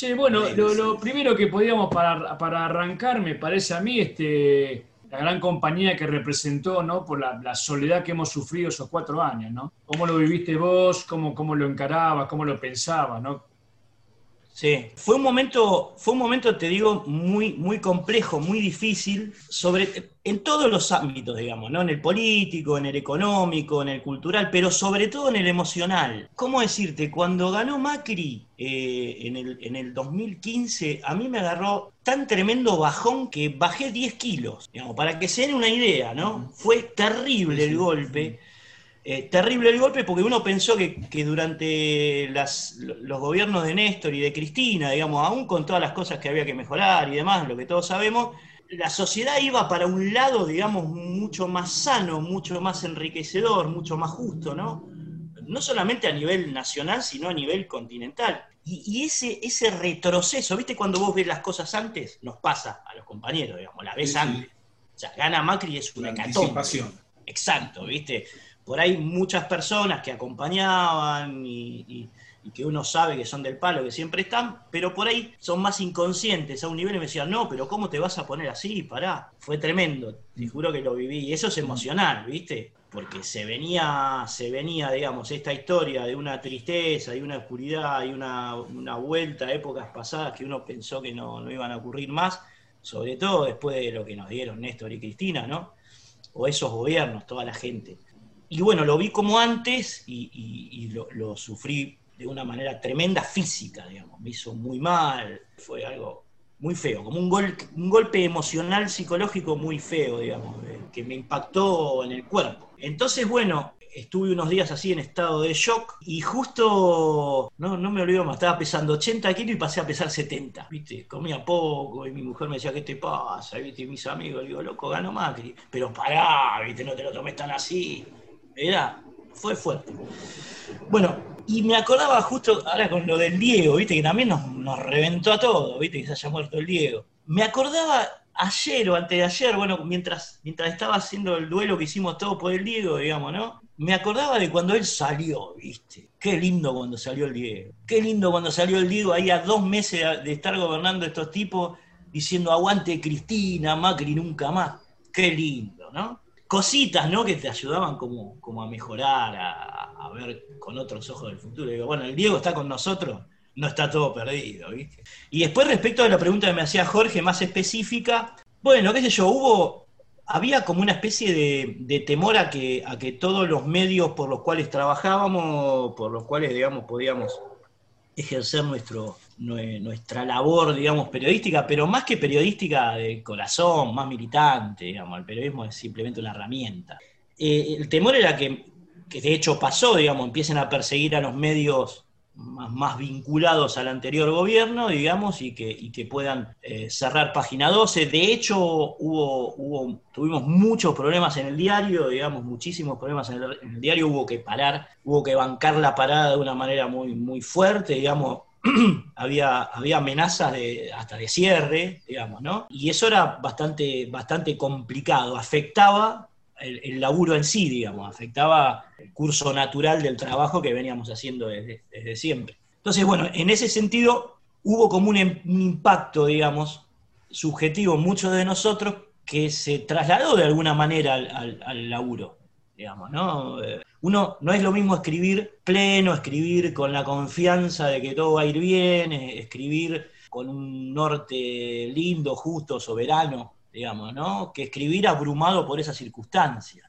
Che, bueno, lo, primero que podíamos para, para, arrancar, me parece a mí, este, la gran compañía que representó, ¿no? Por la, soledad que hemos sufrido esos cuatro años, ¿no? ¿Cómo lo viviste vos? ¿Cómo, cómo lo encarabas? ¿Cómo lo pensabas, ¿no? Sí, fue un momento, fue un momento, te digo, muy, muy complejo, muy difícil, sobre, en todos los ámbitos, digamos, ¿no? En el político, en el económico, en el cultural, pero sobre todo en el emocional. ¿Cómo decirte? Cuando ganó Macri eh, en, el, en el 2015, a mí me agarró tan tremendo bajón que bajé 10 kilos, digamos, para que se den una idea, ¿no? Fue terrible el golpe. Eh, terrible el golpe porque uno pensó que, durante los gobiernos de Néstor y de Cristina, digamos, aún con todas las cosas que había que mejorar y demás, lo que todos sabemos, la sociedad iba para un lado, digamos, mucho más sano, mucho más enriquecedor, mucho más justo, ¿no? No solamente a nivel nacional, sino a nivel continental. Y, ese, ese retroceso, ¿viste? Cuando vos ves las cosas antes, nos pasa a los compañeros, digamos, la ves antes. O sea, gana Macri es una hecatombe. Exacto, ¿viste? por ahí muchas personas que acompañaban y, que uno sabe que son del palo, que siempre están, pero por ahí son más inconscientes a un nivel y me decían, no, pero ¿cómo te vas a poner así? Pará, fue tremendo, te juro que lo viví, y eso es emocional, ¿viste? Porque se venía, se venía, digamos, esta historia de una tristeza, de una oscuridad, y una, vuelta a épocas pasadas que uno pensó que no, no iban a ocurrir más, sobre todo después de lo que nos dieron Néstor y Cristina, ¿no? O esos gobiernos, toda la gente y bueno, lo vi como antes y, lo, sufrí de una manera tremenda física, digamos. Me hizo muy mal, fue algo muy feo, como un, un golpe emocional, psicológico muy feo, digamos, eh, que me impactó en el cuerpo. Entonces, bueno, estuve unos días así en estado de shock y justo, no, no me olvido más, estaba pesando 80 kilos y pasé a pesar 70, ¿viste? Comía poco y mi mujer me decía, ¿qué te pasa? ¿Viste? Y mis amigos, digo, loco, gano Macri. Pero pará, ¿viste? No te lo tomes tan así. Era, fue fuerte. Bueno, y me acordaba justo ahora con lo del Diego, viste, que también nos, reventó a todos, viste, que se haya muerto el Diego. Me acordaba ayer o antes de ayer, bueno, mientras, mientras estaba haciendo el duelo que hicimos todos por el Diego, digamos, ¿no? Me acordaba de cuando él salió, viste. Qué lindo cuando salió el Diego. Qué lindo cuando salió el Diego ahí a dos meses de estar gobernando estos tipos diciendo aguante Cristina, Macri nunca más. Qué lindo, ¿no? cositas, ¿no? Que te ayudaban como, como a mejorar, a, ver con otros ojos del futuro. digo, bueno, el Diego está con nosotros, no está todo perdido, ¿viste? Y después respecto a la pregunta que me hacía Jorge, más específica, bueno, qué sé yo, hubo, había como una especie de, temor a que, a que todos los medios por los cuales trabajábamos, por los cuales, digamos, podíamos ejercer nuestro, nuestra labor, digamos, periodística, pero más que periodística de corazón, más militante, digamos, el periodismo es simplemente una herramienta. Eh, el temor era que, que, de hecho pasó, digamos, empiecen a perseguir a los medios más, vinculados al anterior gobierno, digamos, y que, que puedan eh, cerrar página 12. De hecho, hubo, hubo, tuvimos muchos problemas en el diario, digamos, muchísimos problemas en el, diario, hubo que parar, hubo que bancar la parada de una manera muy, muy fuerte, digamos, había, había amenazas de, hasta de cierre, digamos, ¿no? Y eso era bastante, bastante complicado, afectaba el, laburo en sí, digamos, afectaba el curso natural del trabajo que veníamos haciendo desde, siempre. Entonces, bueno, en ese sentido hubo como un, impacto, digamos, subjetivo en muchos de nosotros que se trasladó de alguna manera al, laburo, digamos, ¿no? Eh, uno no es lo mismo escribir pleno, escribir con la confianza de que todo va a ir bien, eh, escribir con un norte lindo, justo, soberano, digamos, ¿no? Que escribir abrumado por esas circunstancias.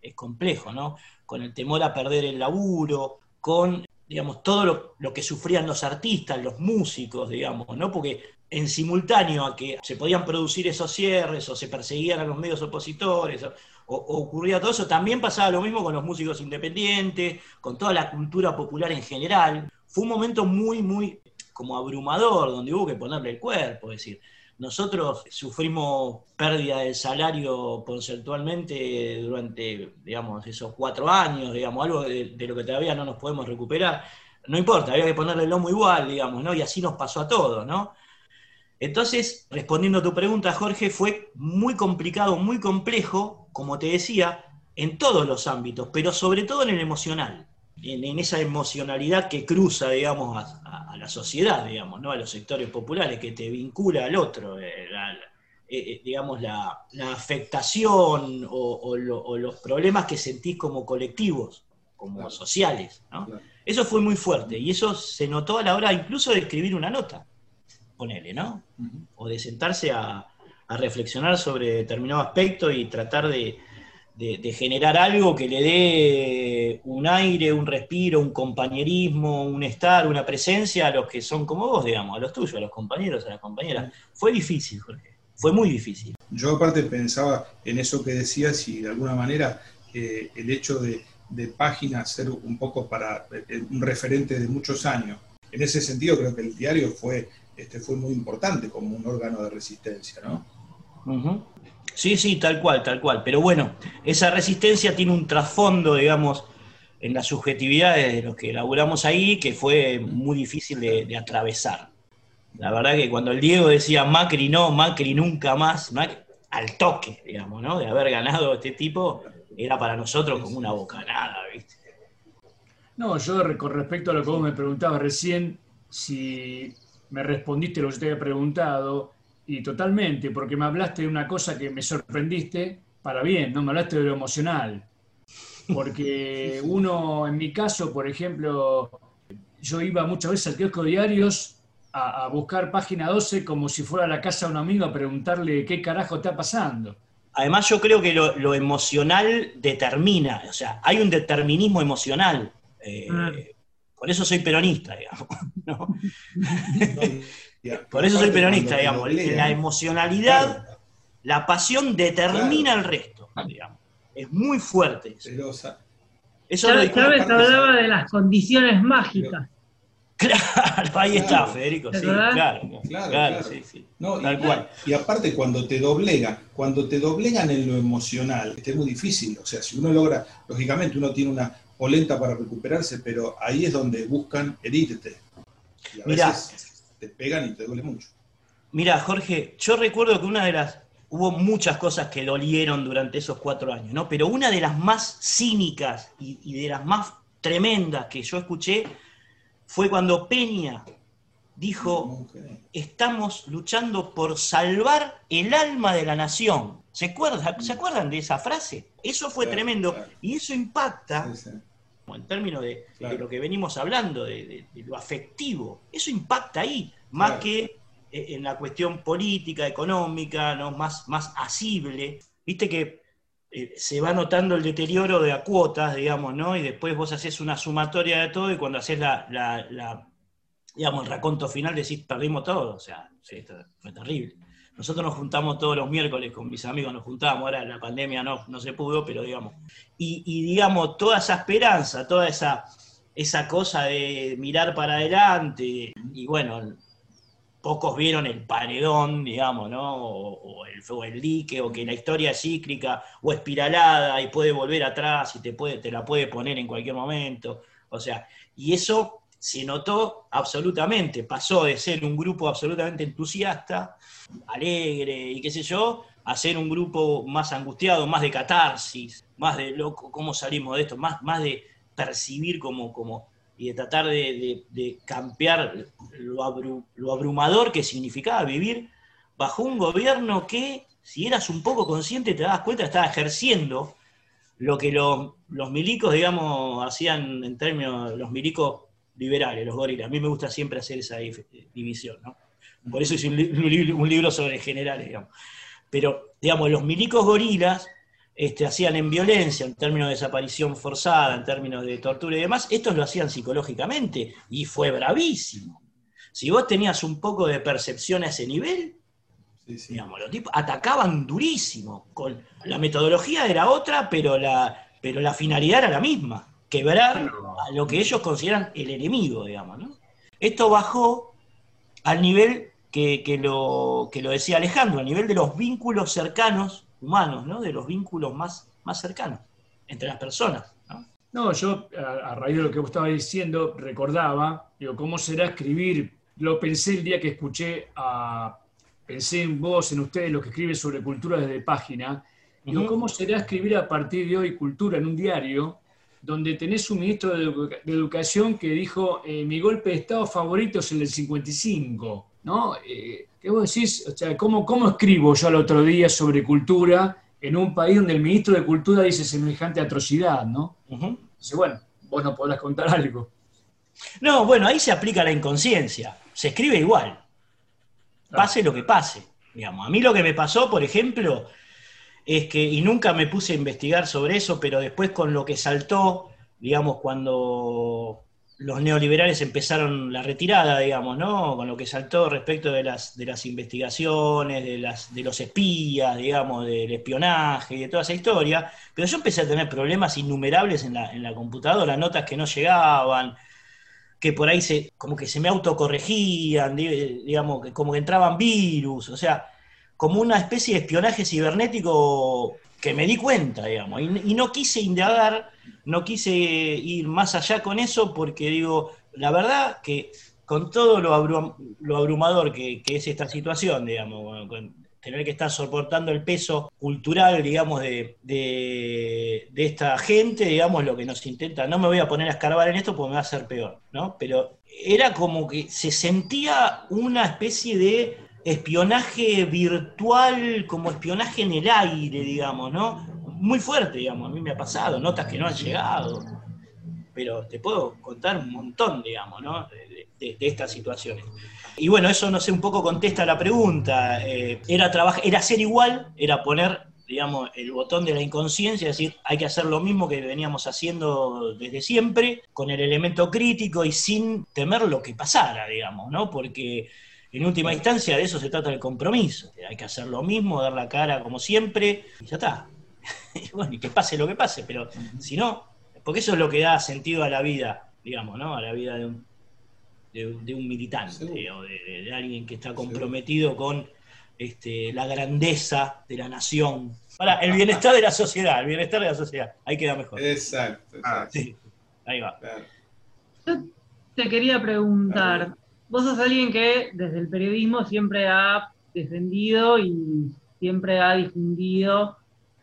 Es complejo, ¿no? Con el temor a perder el laburo, con, digamos, todo lo, que sufrían los artistas, los músicos, digamos, ¿no? Porque en simultáneo a que se podían producir esos cierres o se perseguían a los medios opositores o, o, ocurría todo eso, también pasaba lo mismo con los músicos independientes, con toda la cultura popular en general. Fue un momento muy, muy como abrumador, donde hubo que ponerle el cuerpo, es decir, nosotros sufrimos pérdida de salario conceptualmente durante, digamos, esos cuatro años, digamos, algo de, lo que todavía no nos podemos recuperar. No importa, había que ponerle el lomo igual, digamos, ¿no? Y así nos pasó a todos, ¿no? Entonces, respondiendo a tu pregunta, Jorge, fue muy complicado, muy complejo, como te decía, en todos los ámbitos, pero sobre todo en el emocional. En, esa emocionalidad que cruza, digamos, a, la sociedad, digamos, ¿no? a los sectores populares, que te vincula al otro, eh, eh, digamos, la, afectación o, los problemas que sentís como colectivos, como sociales. Eso fue muy fuerte y eso se notó a la hora incluso de escribir una nota, ponele, ¿no? O de sentarse a, a reflexionar sobre determinado aspecto y tratar de, de, generar algo que le dé un aire, un respiro, un compañerismo, un estar, una presencia a los que son como vos, digamos, a los tuyos, a los compañeros, a las compañeras. Fue difícil, Jorge, fue muy difícil. Yo aparte pensaba en eso que decías y de alguna manera eh, el hecho de, de página ser un poco para eh, un referente de muchos años. En ese sentido creo que el diario fue, este, fue muy importante como un órgano de resistencia, ¿no? Sí, sí, tal cual, tal cual. Pero bueno, esa resistencia tiene un trasfondo, digamos, en la subjetividad de los que elaboramos ahí, que fue muy difícil de, atravesar. La verdad que cuando el Diego decía Macri no, Macri nunca más, al toque, digamos, ¿no? De haber ganado este tipo, era para nosotros como una bocanada, ¿viste? No, yo con respecto a lo que vos me preguntabas recién, si me respondiste lo que te había preguntado, y totalmente, porque me hablaste de una cosa que me sorprendiste para bien, ¿no? Me hablaste de lo emocional. Porque uno, en mi caso, por ejemplo, yo iba muchas veces al kiosco de diarios a, buscar página 12 como si fuera a la casa de un amigo a preguntarle qué carajo está pasando. Además, yo creo que lo, emocional determina, o sea, hay un determinismo emocional. Eh, por eso soy peronista, digamos. ¿No? Por eso soy peronista, digamos. La emocionalidad, la pasión determina el resto, digamos. Es muy fuerte. Eso. Eso Chávez hablaba de las condiciones mágicas. Claro, ahí está, Federico, sí, claro, claro, sí, sí. Tal y, cual. y aparte cuando te doblega, cuando te doblegan en lo emocional, es muy difícil, o sea, si uno logra, lógicamente uno tiene una polenta para recuperarse, pero ahí es donde buscan herirte. Y a veces te pegan y te duele mucho. Mira, Jorge, yo recuerdo que una de las. Hubo muchas cosas que dolieron durante esos cuatro años, ¿no? Pero una de las más cínicas y, de las más tremendas que yo escuché fue cuando Peña dijo: Estamos luchando por salvar el alma de la nación. ¿Se acuerdan, ¿se acuerdan de esa frase? Eso fue tremendo. Y eso impacta en términos de, lo que venimos hablando, de, lo afectivo, eso impacta ahí, más que eh, en la cuestión política, económica, ¿no? más, más asible. Viste que eh, se va notando el deterioro de a cuotas, digamos, ¿no? Y después vos haces una sumatoria de todo y cuando haces la, digamos, el raconto final decís, perdimos todo, o sea, fue terrible. Nosotros nos juntamos todos los miércoles con mis amigos, nos juntábamos, ahora la pandemia no, no se pudo, pero digamos, y, digamos, toda esa esperanza, toda esa, esa cosa de mirar para adelante, y bueno, pocos vieron el paredón, digamos, ¿no? O, el, o, el, dique, o que la historia es cíclica o espiralada y puede volver atrás y te, puede, te la puede poner en cualquier momento. O sea, y eso se notó absolutamente, pasó de ser un grupo absolutamente entusiasta, alegre y qué sé yo, a ser un grupo más angustiado, más de catarsis, más de loco, cómo salimos de esto, más, más de percibir como, como y de tratar de, campear lo, abrumador que significaba vivir bajo un gobierno que, si eras un poco consciente, te dabas cuenta, estaba ejerciendo lo que los, los milicos, digamos, hacían en términos, los milicos liberales, los gorilas. A mí me gusta siempre hacer esa división, ¿no? Por eso hice un, libro sobre generales, digamos. Pero, digamos, los milicos gorilas este, hacían en violencia, en términos de desaparición forzada, en términos de tortura y demás, estos lo hacían psicológicamente y fue bravísimo. Si vos tenías un poco de percepción a ese nivel, digamos, los tipos atacaban durísimo. Con, la metodología era otra, pero la, pero la finalidad era la misma quebrar a lo que ellos consideran el enemigo, digamos. ¿no? Esto bajó al nivel que, lo, que lo decía Alejandro, a nivel de los vínculos cercanos humanos, ¿no? de los vínculos más, más cercanos entre las personas. ¿no? No, yo a, raíz de lo que vos estabas diciendo, recordaba, digo, ¿cómo será escribir? Lo pensé el día que escuché a, pensé en vos, en ustedes, los que escriben sobre cultura desde página, digo, ¿cómo será escribir a partir de hoy cultura en un diario donde tenés un ministro de, Educación que dijo, eh, mi golpe de Estado favorito es el del 55, ¿no? Eh, ¿Qué vos decís? O sea, ¿cómo, ¿cómo escribo yo el otro día sobre cultura en un país donde el ministro de Cultura dice semejante atrocidad, ¿no? Entonces, bueno, vos no podrás contar algo. No, bueno, ahí se aplica la inconsciencia. Se escribe igual. Pase lo que pase. Digamos. A mí lo que me pasó, por ejemplo, es que, y nunca me puse a investigar sobre eso, pero después con lo que saltó, digamos, cuando los neoliberales empezaron la retirada, digamos, ¿no? Con lo que saltó respecto de las, de las investigaciones, de, las, de los espías, digamos, del espionaje y de toda esa historia. Pero yo empecé a tener problemas innumerables en la, en la computadora, notas que no llegaban, que por ahí se, como que se me autocorregían, digamos, que como que entraban virus, o sea, como una especie de espionaje cibernético que me di cuenta, digamos, y, no quise indagar, no quise ir más allá con eso, porque digo, la verdad que con todo lo, abrumador que, es esta situación, digamos, tener que estar soportando el peso cultural, digamos, de, de, esta gente, digamos, lo que nos intenta, no me voy a poner a escarbar en esto porque me va a hacer peor, ¿no? Pero era como que se sentía una especie de espionaje virtual, como espionaje en el aire, digamos, ¿no? Muy fuerte, digamos, a mí me ha pasado, notas que no han llegado, pero te puedo contar un montón, digamos, ¿no? De, estas situaciones. Y bueno, eso no sé, un poco contesta la pregunta. Eh, era, trabajar, era hacer igual, era poner, digamos, el botón de la inconsciencia, es decir, hay que hacer lo mismo que veníamos haciendo desde siempre, con el elemento crítico y sin temer lo que pasara, digamos, ¿no? Porque en última instancia de eso se trata el compromiso. Hay que hacer lo mismo, dar la cara como siempre, y ya está. y bueno, y que pase lo que pase, pero si no, porque eso es lo que da sentido a la vida, digamos, ¿no? A la vida de un, de, un militante o de, alguien que está comprometido con este, la grandeza de la nación. Para el bienestar de la sociedad, el bienestar de la sociedad. Ahí queda mejor. Exacto. Ah, sí. Ahí va. Yo te quería preguntar, vos sos alguien que desde el periodismo siempre ha defendido y siempre ha difundido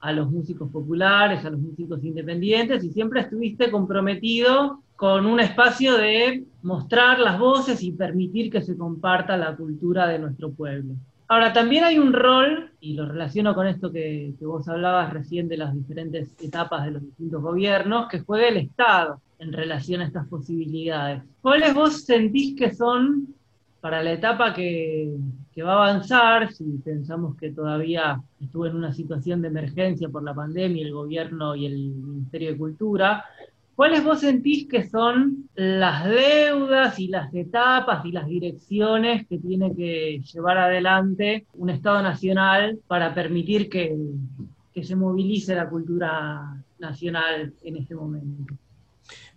a los músicos populares, a los músicos independientes, y siempre estuviste comprometido con un espacio de mostrar las voces y permitir que se comparta la cultura de nuestro pueblo. Ahora, también hay un rol, y lo relaciono con esto que, que vos hablabas recién de las diferentes etapas de los distintos gobiernos, que juega el Estado en relación a estas posibilidades. ¿Cuáles vos sentís que son para la etapa que, va a avanzar, si pensamos que todavía estuvo en una situación de emergencia por la pandemia, el gobierno y el Ministerio de Cultura, ¿cuáles vos sentís que son las deudas y las etapas y las direcciones que tiene que llevar adelante un Estado nacional para permitir que, que se movilice la cultura nacional en este momento?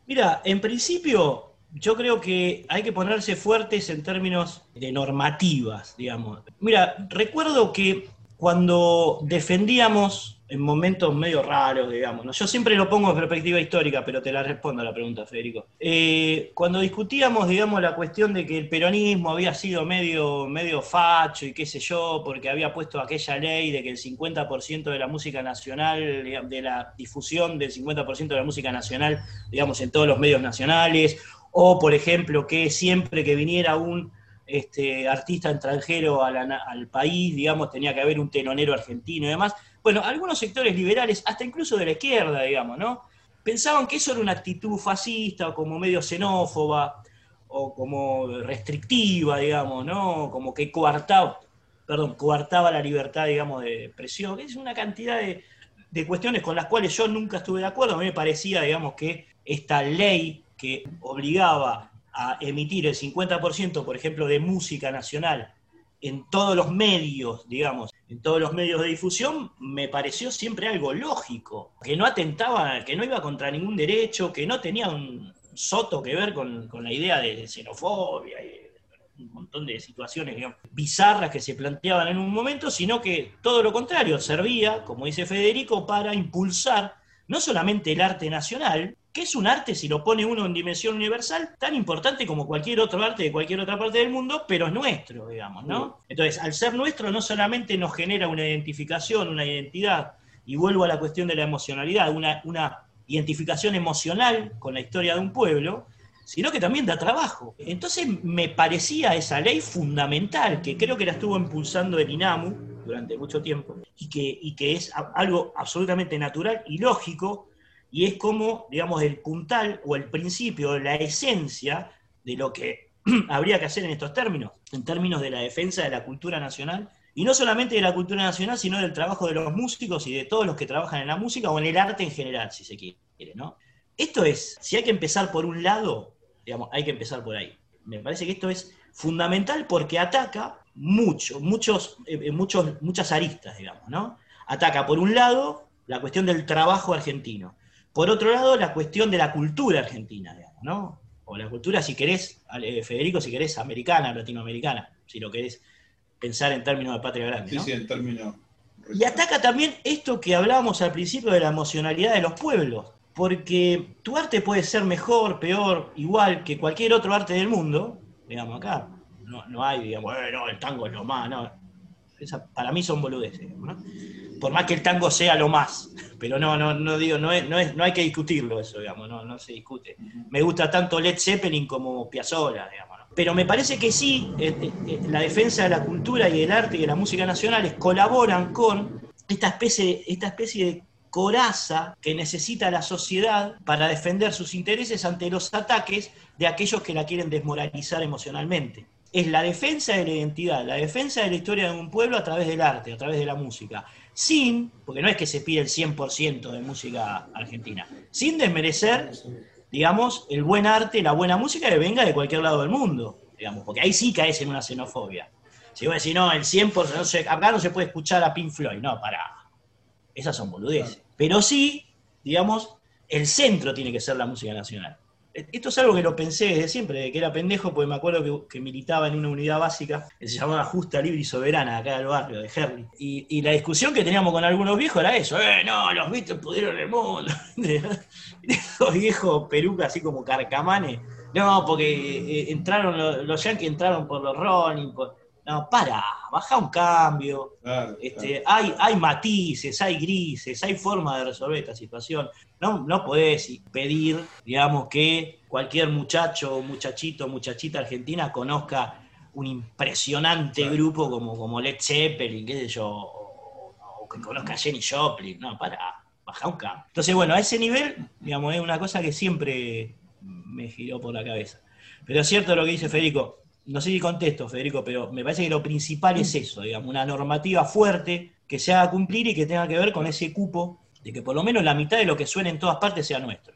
Mira, en principio yo creo que hay que ponerse fuertes en términos de normativas, digamos. Mira, recuerdo que cuando defendíamos en momentos medio raros, digamos. Yo siempre lo pongo en perspectiva histórica, pero te la respondo a la pregunta, Federico. Eh, cuando discutíamos, digamos, la cuestión de que el peronismo había sido medio, medio facho y qué sé yo, porque había puesto aquella ley de que el 50% de la música nacional, de la difusión del 50% de la música nacional, digamos, en todos los medios nacionales, o, por ejemplo, que siempre que viniera un este, artista extranjero al país, digamos, tenía que haber un telonero argentino y demás bueno, algunos sectores liberales, hasta incluso de la izquierda, digamos, ¿no? Pensaban que eso era una actitud fascista o como medio xenófoba o como restrictiva, digamos, ¿no? Como que coartaba, perdón, coartaba la libertad, digamos, de expresión. Es una cantidad de, de cuestiones con las cuales yo nunca estuve de acuerdo. A mí me parecía, digamos, que esta ley que obligaba a emitir el 50%, por ejemplo, de música nacional en todos los medios, digamos, en todos los medios de difusión, me pareció siempre algo lógico, que no atentaba, que no iba contra ningún derecho, que no tenía un soto que ver con, la idea de xenofobia y un montón de situaciones bizarras que se planteaban en un momento, sino que todo lo contrario, servía, como dice Federico, para impulsar no solamente el arte nacional, que es un arte, si lo pone uno en dimensión universal, tan importante como cualquier otro arte de cualquier otra parte del mundo, pero es nuestro, digamos, ¿no? Entonces, al ser nuestro, no solamente nos genera una identificación, una identidad, y vuelvo a la cuestión de la emocionalidad, una, una identificación emocional con la historia de un pueblo, sino que también da trabajo. Entonces me parecía esa ley fundamental, que creo que la estuvo impulsando el INAMU durante mucho tiempo, y que, y que es algo absolutamente natural y lógico, y es como, digamos, el puntal o el principio, la esencia de lo que habría que hacer en estos términos, en términos de la defensa de la cultura nacional, y no solamente de la cultura nacional, sino del trabajo de los músicos y de todos los que trabajan en la música o en el arte en general, si se quiere, ¿no? Esto es, si hay que empezar por un lado, digamos, hay que empezar por ahí. Me parece que esto es fundamental porque ataca mucho, muchos, eh, muchos, muchas aristas, digamos, ¿no? Ataca, por un lado, la cuestión del trabajo argentino. Por otro lado, la cuestión de la cultura argentina, digamos, ¿no? O la cultura, si querés, eh, Federico, si querés, americana, latinoamericana, si lo querés pensar en términos de patria grande. Sí, sí, en términos. Y ataca también esto que hablábamos al principio de la emocionalidad de los pueblos porque tu arte puede ser mejor, peor, igual que cualquier otro arte del mundo, digamos acá, no, hay, digamos, bueno, el tango es lo más, no. Para mí son boludeces, ¿no? Por más que el tango sea lo más, pero no, no, no digo, no, es, no, es, no hay que discutirlo eso, digamos, no, no se discute. Me gusta tanto Led Zeppelin como Piazzolla, digamos. Pero me parece que sí, eh, eh, eh, la defensa de la cultura y del arte y de la música nacionales colaboran con esta especie, esta especie de coraza que necesita la sociedad para defender sus intereses ante los ataques de aquellos que la quieren desmoralizar emocionalmente. Es la defensa de la identidad, la defensa de la historia de un pueblo a través del arte, a través de la música, sin, porque no es que se pide el 100% de música argentina, sin desmerecer, digamos, el buen arte, la buena música que venga de cualquier lado del mundo, digamos, porque ahí sí caes en una xenofobia. Si vos decís, no, el 100%, acá no se puede escuchar a Pink Floyd, no, para. Esas son boludeces. Pero sí, digamos, el centro tiene que ser la música nacional. Esto es algo que lo pensé desde siempre, desde que era pendejo, porque me acuerdo que, militaba en una unidad básica que se llamaba Justa, Libre y Soberana, acá del barrio, de Herley. Y, la discusión que teníamos con algunos viejos era eso, eh, no, los Beatles pudieron el mundo. Esos viejos perucas así como carcamanes. No, porque eh, entraron, los, los Yankees entraron por los por, no, para, baja un cambio. este, Hay, hay matices, hay grises, hay forma de resolver esta situación. No, no podés pedir, digamos, que cualquier muchacho, muchachito, muchachita argentina conozca un impresionante grupo como, como Led Zeppelin, qué sé yo, o, que conozca a Jenny Joplin. No, para, baja un cambio. Entonces, bueno, a ese nivel, digamos, es una cosa que siempre me giró por la cabeza. Pero es cierto lo que dice Federico, no sé si contesto, Federico, pero me parece que lo principal es eso, digamos, una normativa fuerte que se haga cumplir y que tenga que ver con ese cupo de que por lo menos la mitad de lo que suene en todas partes sea nuestro.